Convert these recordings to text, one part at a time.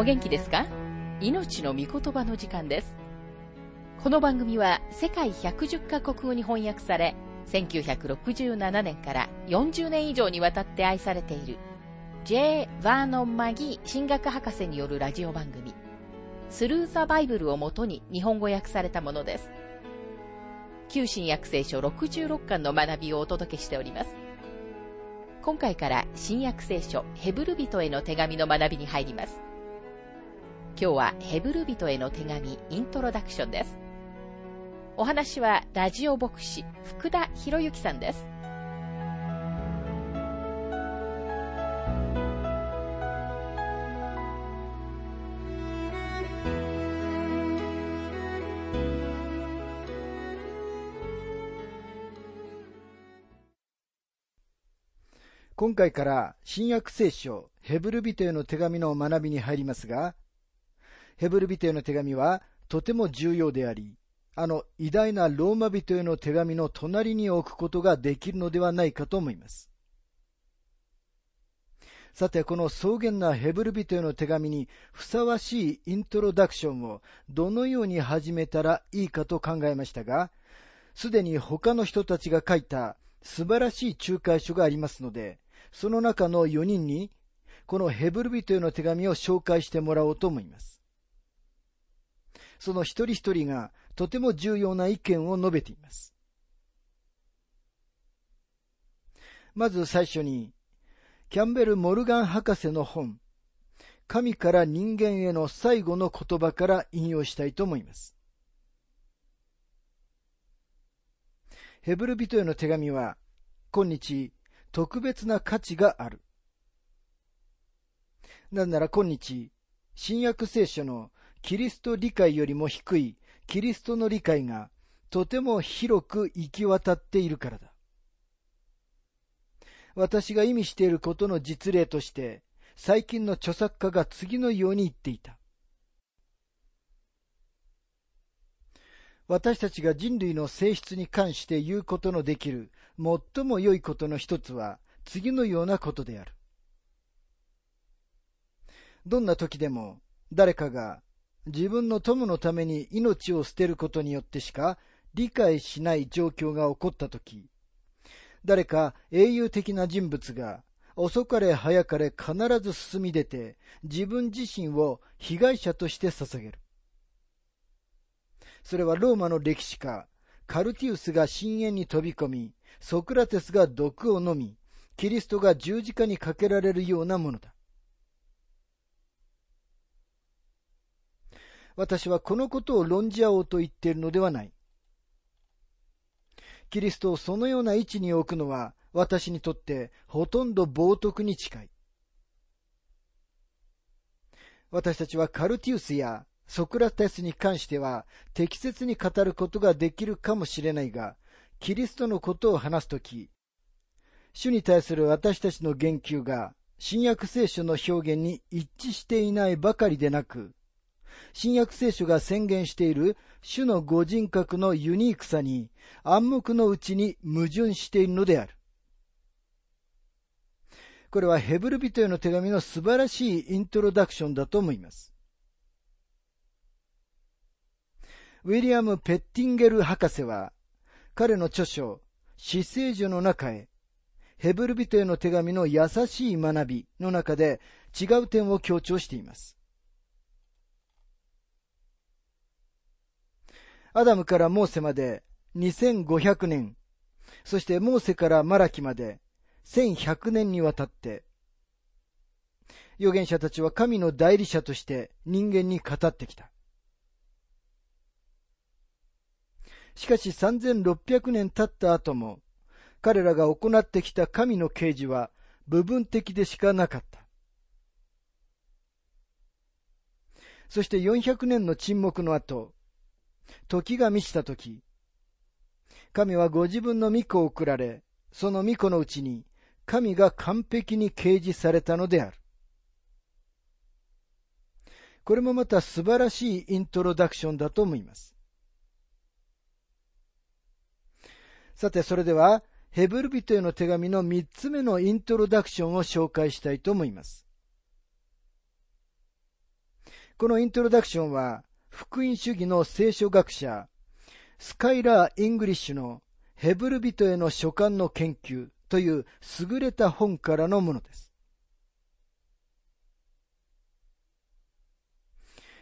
お元気ですか？命の御言葉の時間です。この番組は世界110カ国語に翻訳され、1967年から40年以上にわたって愛されている J. バーノン・マギー神学博士によるラジオ番組、スルー・ザ・バイブルをもとに日本語訳されたものです。旧新約聖書66巻の学びをお届けしております。今回から新約聖書ヘブル人への手紙の学びに入ります。今日はヘブル人への手紙イントロダクションです。お話はラジオ牧師福田博之さんです。今回から新約聖書ヘブル人への手紙の学びに入りますが、ヘブル人への手紙はとても重要であり、あの偉大なローマ人への手紙の隣に置くことができるのではないかと思います。さて、この草原なヘブル人への手紙にふさわしいイントロダクションをどのように始めたらいいかと考えましたが、すでに他の人たちが書いた素晴らしい仲介書がありますので、その中の4人にこのヘブル人への手紙を紹介してもらおうと思います。その一人一人がとても重要な意見を述べています。まず最初に、キャンベル・モルガン博士の本、神から人間への最後の言葉から引用したいと思います。ヘブル人への手紙は、今日、特別な価値がある。なぜなら今日、新約聖書のキリスト理解よりも低いキリストの理解がとても広く行き渡っているからだ。私が意味していることの実例として、最近の著作家が次のように言っていた。私たちが人類の性質に関して言うことのできる最も良いことの一つは次のようなことである。どんな時でも誰かが自分の友のために命を捨てることによってしか理解しない状況が起こったとき、誰か英雄的な人物が遅かれ早かれ必ず進み出て自分自身を被害者として捧げる。それはローマの歴史家、カルティウスが深淵に飛び込み、ソクラテスが毒を飲み、キリストが十字架にかけられるようなものだ。私はこのことを論じ合おうと言っているのではない。キリストをそのような位置に置くのは私にとってほとんど冒涜に近い。私たちはカルティウスやソクラテスに関しては適切に語ることができるかもしれないが、キリストのことを話すとき、主に対する私たちの言及が新約聖書の表現に一致していないばかりでなく、新約聖書が宣言している主のご人格のユニークさに暗黙のうちに矛盾しているのである。これはヘブル人への手紙の素晴らしいイントロダクションだと思います。ウィリアム・ペッティンゲル博士は、彼の著書、死聖書の中へ、ヘブル人への手紙の優しい学びの中で違う点を強調しています。アダムからモーセまで2500年、そしてモーセからマラキまで1100年にわたって、預言者たちは神の代理者として人間に語ってきた。しかし3600年経った後も、彼らが行ってきた神の啓示は部分的でしかなかった。そして400年の沈黙の後、時が満ちた時、神はご自分の御子を送られ、その御子のうちに神が完璧に掲示されたのである。これもまた素晴らしいイントロダクションだと思います。さて、それでは、ヘブル人への手紙の三つ目のイントロダクションを紹介したいと思います。このイントロダクションは、福音主義の聖書学者、スカイラー・イングリッシュのヘブル人への書簡の研究という優れた本からのものです。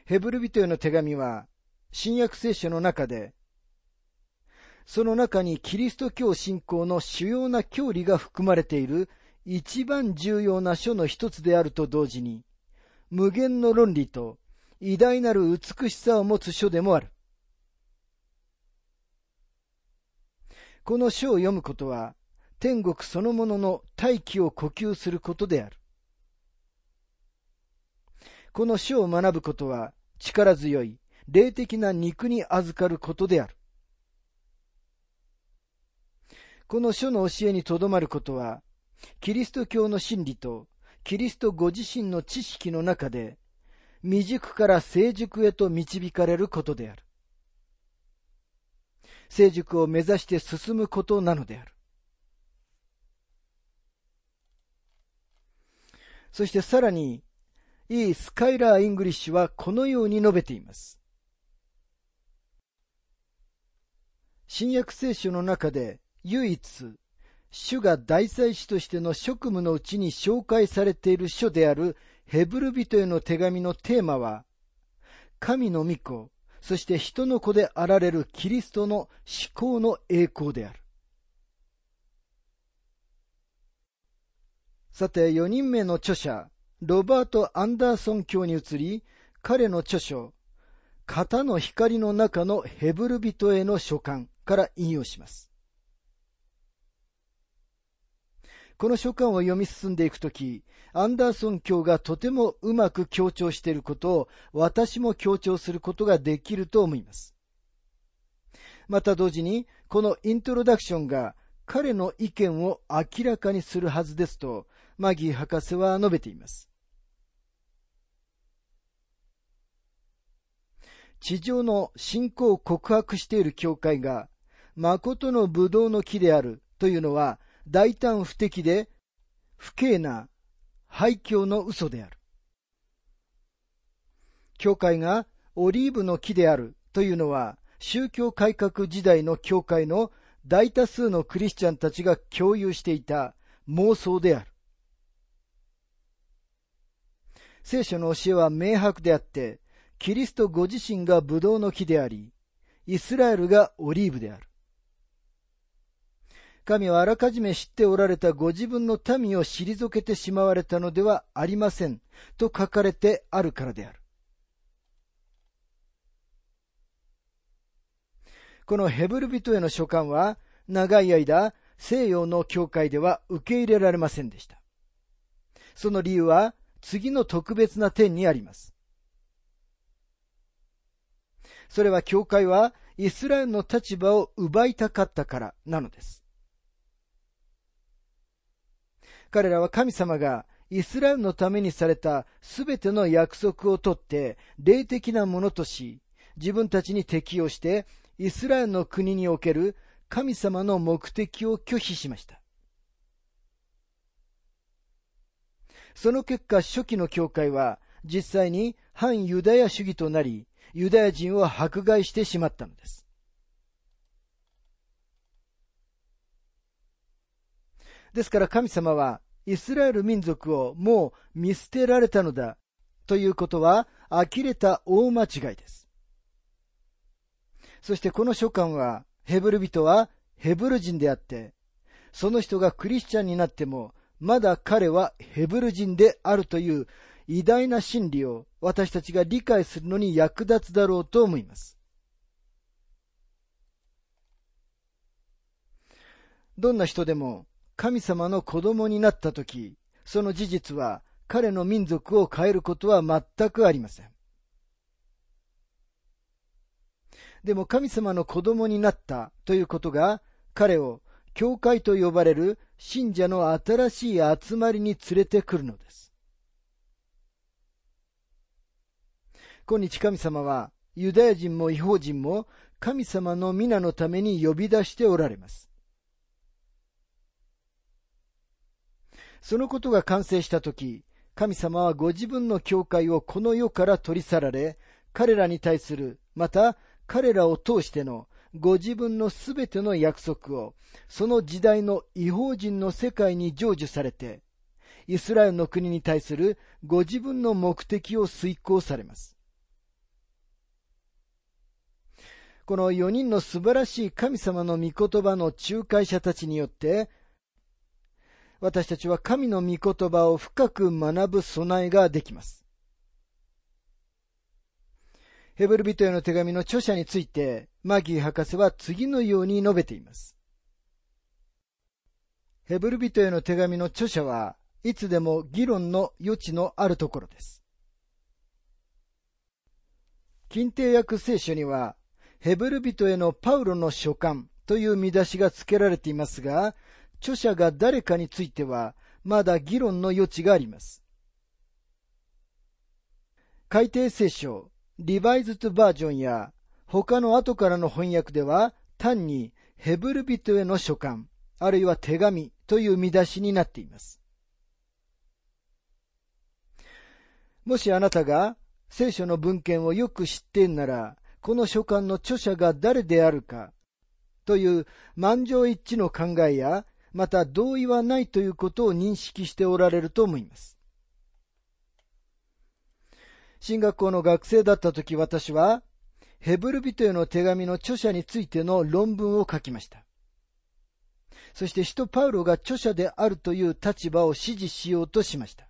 ヘブル人への手紙は、新約聖書の中で、その中にキリスト教信仰の主要な教理が含まれている一番重要な書の一つであると同時に、無限の論理と偉大なる美しさを持つ書でもある。この書を読むことは、天国そのものの大気を呼吸することである。この書を学ぶことは、力強い、霊的な肉に預かることである。この書の教えにとどまることは、キリスト教の真理とキリストご自身の知識の中で、未熟から成熟へと導かれることである。成熟を目指して進むことなのである。そしてさらに、 E・スカイラー・イングリッシュはこのように述べています。新約聖書の中で唯一、主が大祭司としての職務のうちに紹介されている書であるヘブル人への手紙のテーマは、神の御子、そして人の子であられるキリストの思考の栄光である。さて、4人目の著者、ロバート・アンダーソン教に移り、彼の著書、型の光の中のヘブル人への書簡から引用します。この書簡を読み進んでいくとき、アンダーソン教がとてもうまく強調していることを私も強調することができると思います。また同時に、このイントロダクションが彼の意見を明らかにするはずですと、マギー博士は述べています。地上の信仰を告白している教会が、誠の葡萄の木であるというのは、大胆不敵で不敬な廃墟の嘘である。教会がオリーブの木であるというのは、宗教改革時代の教会の大多数のクリスチャンたちが共有していた妄想である。聖書の教えは明白であって、キリストご自身がブドウの木であり、イスラエルがオリーブである。神はあらかじめ知っておられたご自分の民を退けてしまわれたのではありませんと書かれてあるからである。このヘブル人への書簡は長い間西洋の教会では受け入れられませんでした。その理由は次の特別な点にあります。それは教会はイスラエルの立場を奪いたかったからなのです。彼らは神様がイスラエルのためにされたすべての約束をとって霊的なものとし、自分たちに適用してイスラエルの国における神様の目的を拒否しました。その結果、初期の教会は実際に反ユダヤ主義となり、ユダヤ人を迫害してしまったのです。ですから神様はイスラエル民族をもう見捨てられたのだということは呆れた大間違いです。そしてこの書簡はヘブル人はヘブル人であって、その人がクリスチャンになってもまだ彼はヘブル人であるという偉大な真理を私たちが理解するのに役立つだろうと思います。どんな人でも神様の子供になったとき、その事実は彼の民族を変えることは全くありません。でも神様の子供になったということが彼を教会と呼ばれる信者の新しい集まりに連れてくるのです。今日神様はユダヤ人も違法人も神様の皆のために呼び出しておられます。そのことが完成したとき、神様はご自分の教会をこの世から取り去られ、彼らに対する、また彼らを通してのご自分のすべての約束を、その時代の違法人の世界に成就されて、イスラエルの国に対するご自分の目的を遂行されます。この4人の素晴らしい神様の御言葉の仲介者たちによって、私たちは神の御言葉を深く学ぶ備えができます。ヘブル人への手紙の著者について、マギー博士は次のように述べています。ヘブル人への手紙の著者はいつでも議論の余地のあるところです。近定訳聖書には、ヘブル人へのパウロの書簡という見出しが付けられていますが、著者が誰かについては、まだ議論の余地があります。改訂聖書、リバイズトバージョンや、他の後からの翻訳では、単にヘブル人への書簡、あるいは手紙という見出しになっています。もしあなたが聖書の文献をよく知ってんなら、この書簡の著者が誰であるかという満場一致の考えや、また同意はないということを認識しておられると思います。進学校の学生だった時私は、ヘブル人への手紙の著者についての論文を書きました。そして使徒パウロが著者であるという立場を支持しようとしました。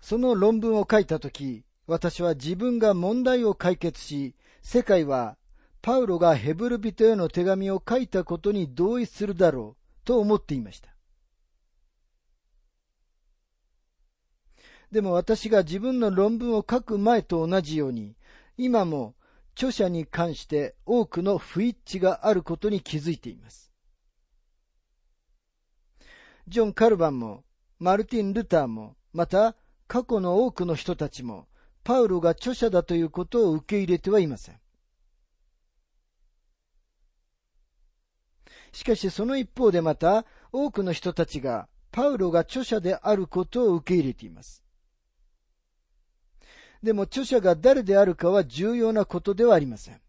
その論文を書いたとき、私は自分が問題を解決し、世界はパウロがヘブル人への手紙を書いたことに同意するだろうと思っていました。でも私が自分の論文を書く前と同じように、今も著者に関して多くの不一致があることに気づいています。ジョン・カルバンも、マルティン・ルターも、また過去の多くの人たちも、パウロが著者だということを受け入れてはいません。しかしその一方でまた多くの人たちがパウロが著者であることを受け入れています。でも著者が誰であるかは重要なことではありません。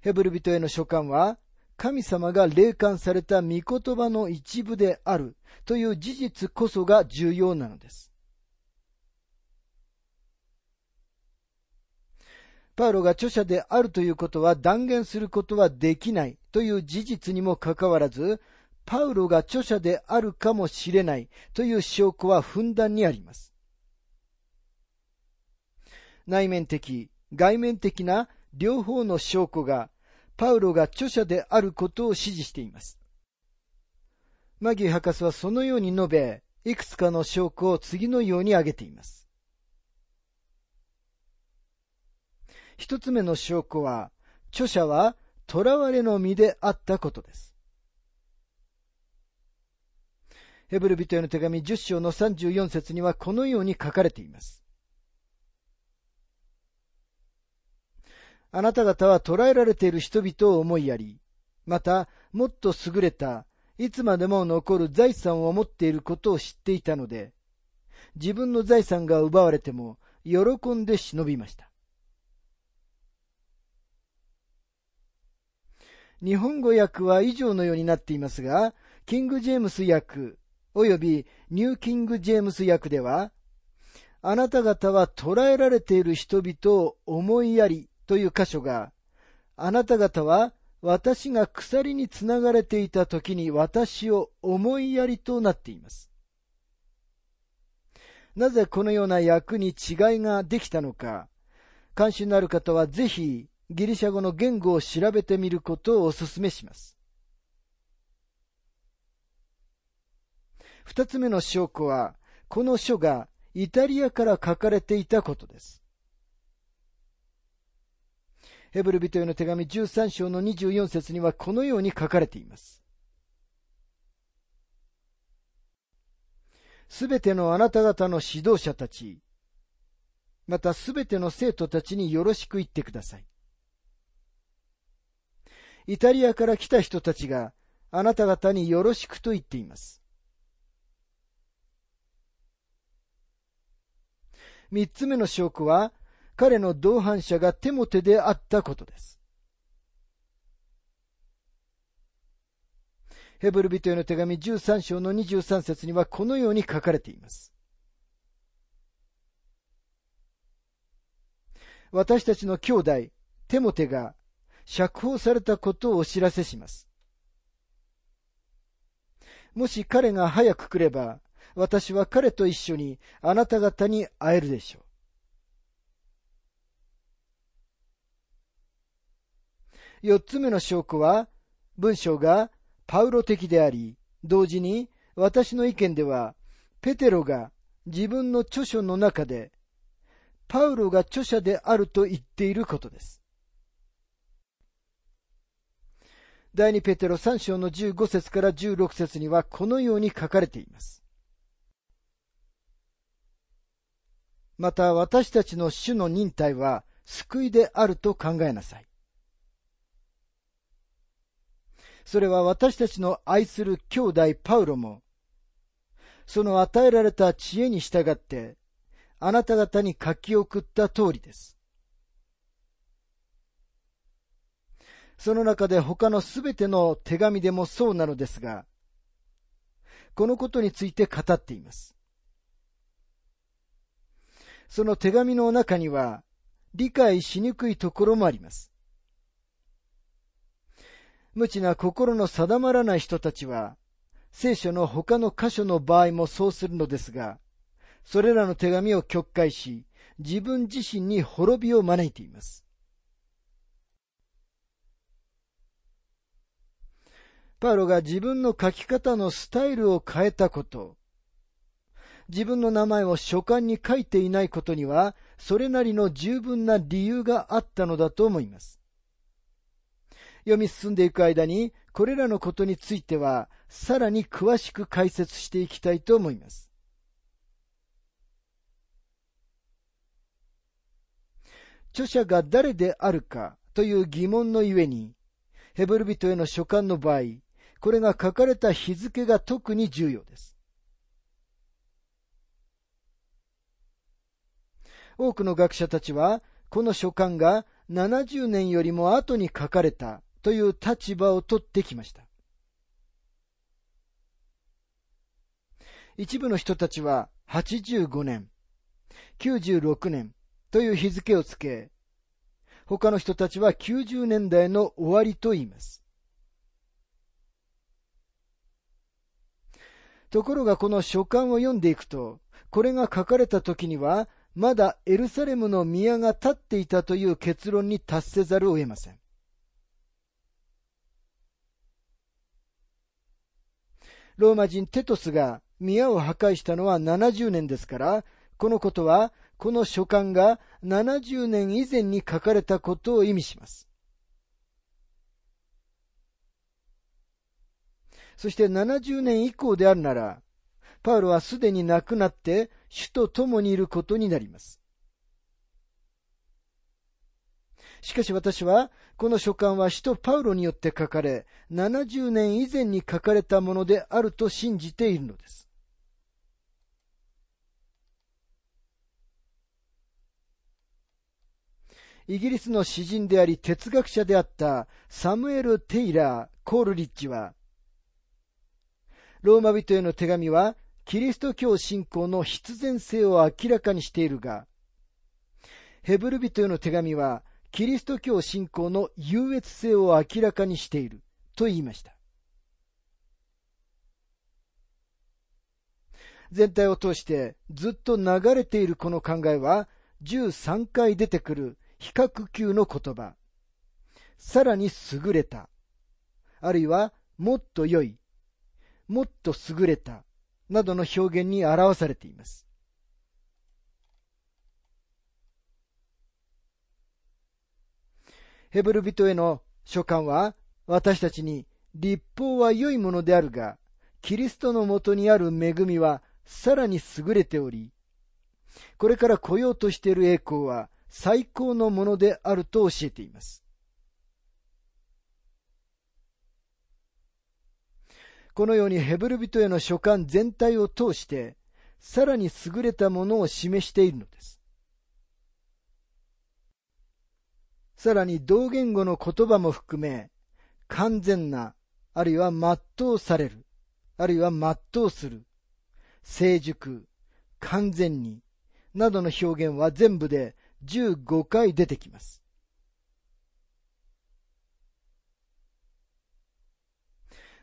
ヘブル人への書簡は神様が霊感された御言葉の一部であるという事実こそが重要なのです。パウロが著者であるということは断言することはできないという事実にもかかわらず、パウロが著者であるかもしれないという証拠はふんだんにあります。内面的、外面的な両方の証拠がパウロが著者であることを指示しています。マギー博士はそのように述べ、いくつかの証拠を次のように挙げています。一つ目の証拠は、著者は囚われの身であったことです。ヘブル人への手紙10章の34節にはこのように書かれています。あなた方は捕らえられている人々を思いやり、またもっと優れた、いつまでも残る財産を持っていることを知っていたので、自分の財産が奪われても喜んで忍びました。日本語訳は以上のようになっていますが、キング・ジェームス訳及びニュー・キング・ジェームス訳では、あなた方は捕らえられている人々を思いやりという箇所が、あなた方は私が鎖につながれていた時に私を思いやりとなっています。なぜこのような訳に違いができたのか、関心のある方はぜひギリシャ語の言語を調べてみることをお勧めします。二つ目の証拠は、この書がイタリアから書かれていたことです。ヘブル人への手紙13章の24節にはこのように書かれています。すべてのあなた方の指導者たち、またすべての生徒たちによろしく言ってください。イタリアから来た人たちがあなた方によろしくと言っています。三つ目の証拠は、彼の同伴者がテモテであったことです。ヘブル人への手紙13章の23節にはこのように書かれています。私たちの兄弟、テモテが釈放されたことをお知らせします。もし彼が早く来れば、私は彼と一緒にあなた方に会えるでしょう。四つ目の証拠は、文章がパウロ的であり、同時に私の意見では、ペテロが自分の著書の中で、パウロが著者であると言っていることです。第二ペテロ3章の15節から16節にはこのように書かれています。また私たちの主の忍耐は救いであると考えなさい。それは私たちの愛する兄弟パウロも、その与えられた知恵に従って、あなた方に書き送った通りです。その中で他のすべての手紙でもそうなのですが、このことについて語っています。その手紙の中には、理解しにくいところもあります。無知な心の定まらない人たちは、聖書の他の箇所の場合もそうするのですが、それらの手紙を曲解し、自分自身に滅びを招いています。パウロが自分の書き方のスタイルを変えたこと、自分の名前を書簡に書いていないことには、それなりの十分な理由があったのだと思います。読み進んでいく間に、これらのことについては、さらに詳しく解説していきたいと思います。著者が誰であるかという疑問のゆえに、ヘブル人への書簡の場合、これが書かれた日付が特に重要です。多くの学者たちは、この書簡が70年よりも後に書かれたという立場を取ってきました。一部の人たちは85年、96年という日付をつけ、他の人たちは90年代の終わりと言います。ところがこの書簡を読んでいくと、これが書かれた時には、まだエルサレムの宮が立っていたという結論に達せざるを得ません。ローマ人テトスが宮を破壊したのは70年ですから、このことは、この書簡が70年以前に書かれたことを意味します。そして70年以降であるなら、パウロはすでに亡くなって主と共にいることになります。しかし私は、この書簡は使徒パウロによって書かれ、70年以前に書かれたものであると信じているのです。イギリスの詩人であり哲学者であったサムエル・テイラー・コールリッチは、ローマ人への手紙は、キリスト教信仰の必然性を明らかにしているが、ヘブル人への手紙は、キリスト教信仰の優越性を明らかにしていると言いました。全体を通してずっと流れているこの考えは、13回出てくる比較級の言葉。さらに優れた。あるいは、もっと良い。もっと優れた、などの表現に表されています。ヘブル人への書簡は、私たちに立法は良いものであるが、キリストのもとにある恵みはさらに優れており、これから来ようとしている栄光は最高のものであると教えています。このようにヘブル人への書簡全体を通して、さらに優れたものを示しているのです。さらに同言語の言葉も含め、完全な、あるいは全うされる、あるいは全うする、成熟、完全に、などの表現は全部で15回出てきます。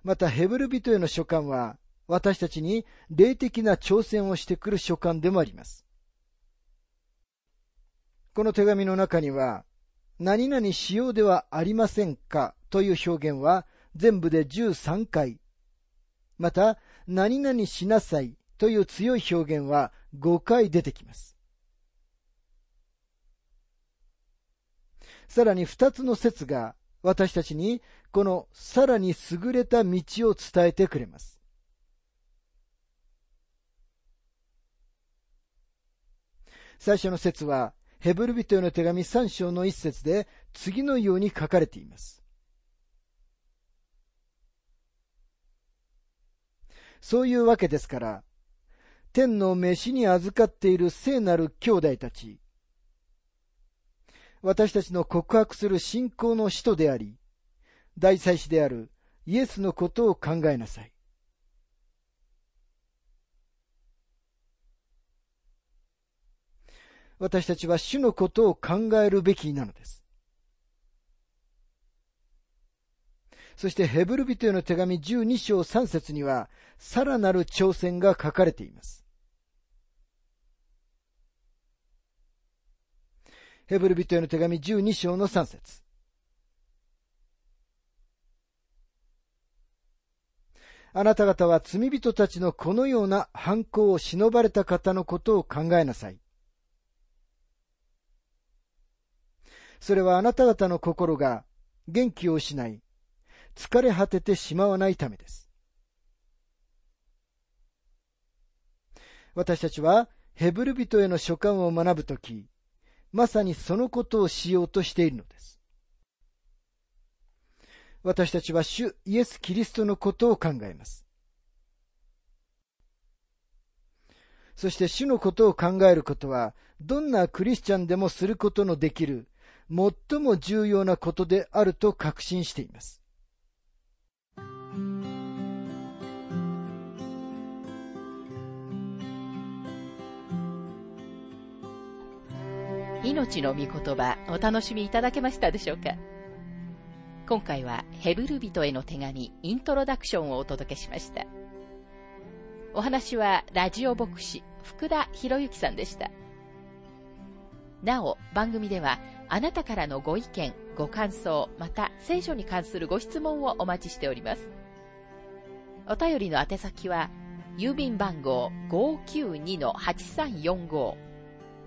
また、ヘブル人への書簡は、私たちに霊的な挑戦をしてくる書簡でもあります。この手紙の中には、何々しようではありませんか？という表現は全部で13回。また、何々しなさいという強い表現は5回出てきます。さらに2つの説が私たちにこのさらに優れた道を伝えてくれます。最初の説はヘブル人への手紙3章の一節で次のように書かれています。そういうわけですから、天の飯に預かっている聖なる兄弟たち、私たちの告白する信仰の使徒であり、大祭司であるイエスのことを考えなさい。私たちは主のことを考えるべきなのです。そしてヘブル人への手紙12章3節には、さらなる挑戦が書かれています。ヘブル人への手紙12章の3節あなた方は罪人たちのこのような犯行を忍ばれた方のことを考えなさい。それはあなた方の心が元気を失い、疲れ果ててしまわないためです。私たちはヘブル人への書簡を学ぶとき、まさにそのことをしようとしているのです。私たちは主イエス・キリストのことを考えます。そして主のことを考えることは、どんなクリスチャンでもすることのできる最も重要なことであると確信しています。命の御言葉お楽しみいただけましたでしょうか？今回はヘブル人への手紙イントロダクションをお届けしました。お話はラジオ牧師福田博之さんでした。なお、番組ではあなたからのご意見、ご感想、また聖書に関するご質問をお待ちしております。お便りの宛先は、郵便番号592-8345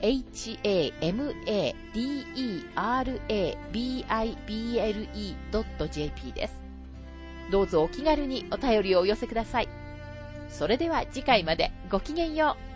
hamadera-bible.jp です。どうぞお気軽にお便りをお寄せください。それでは次回までごきげんよう。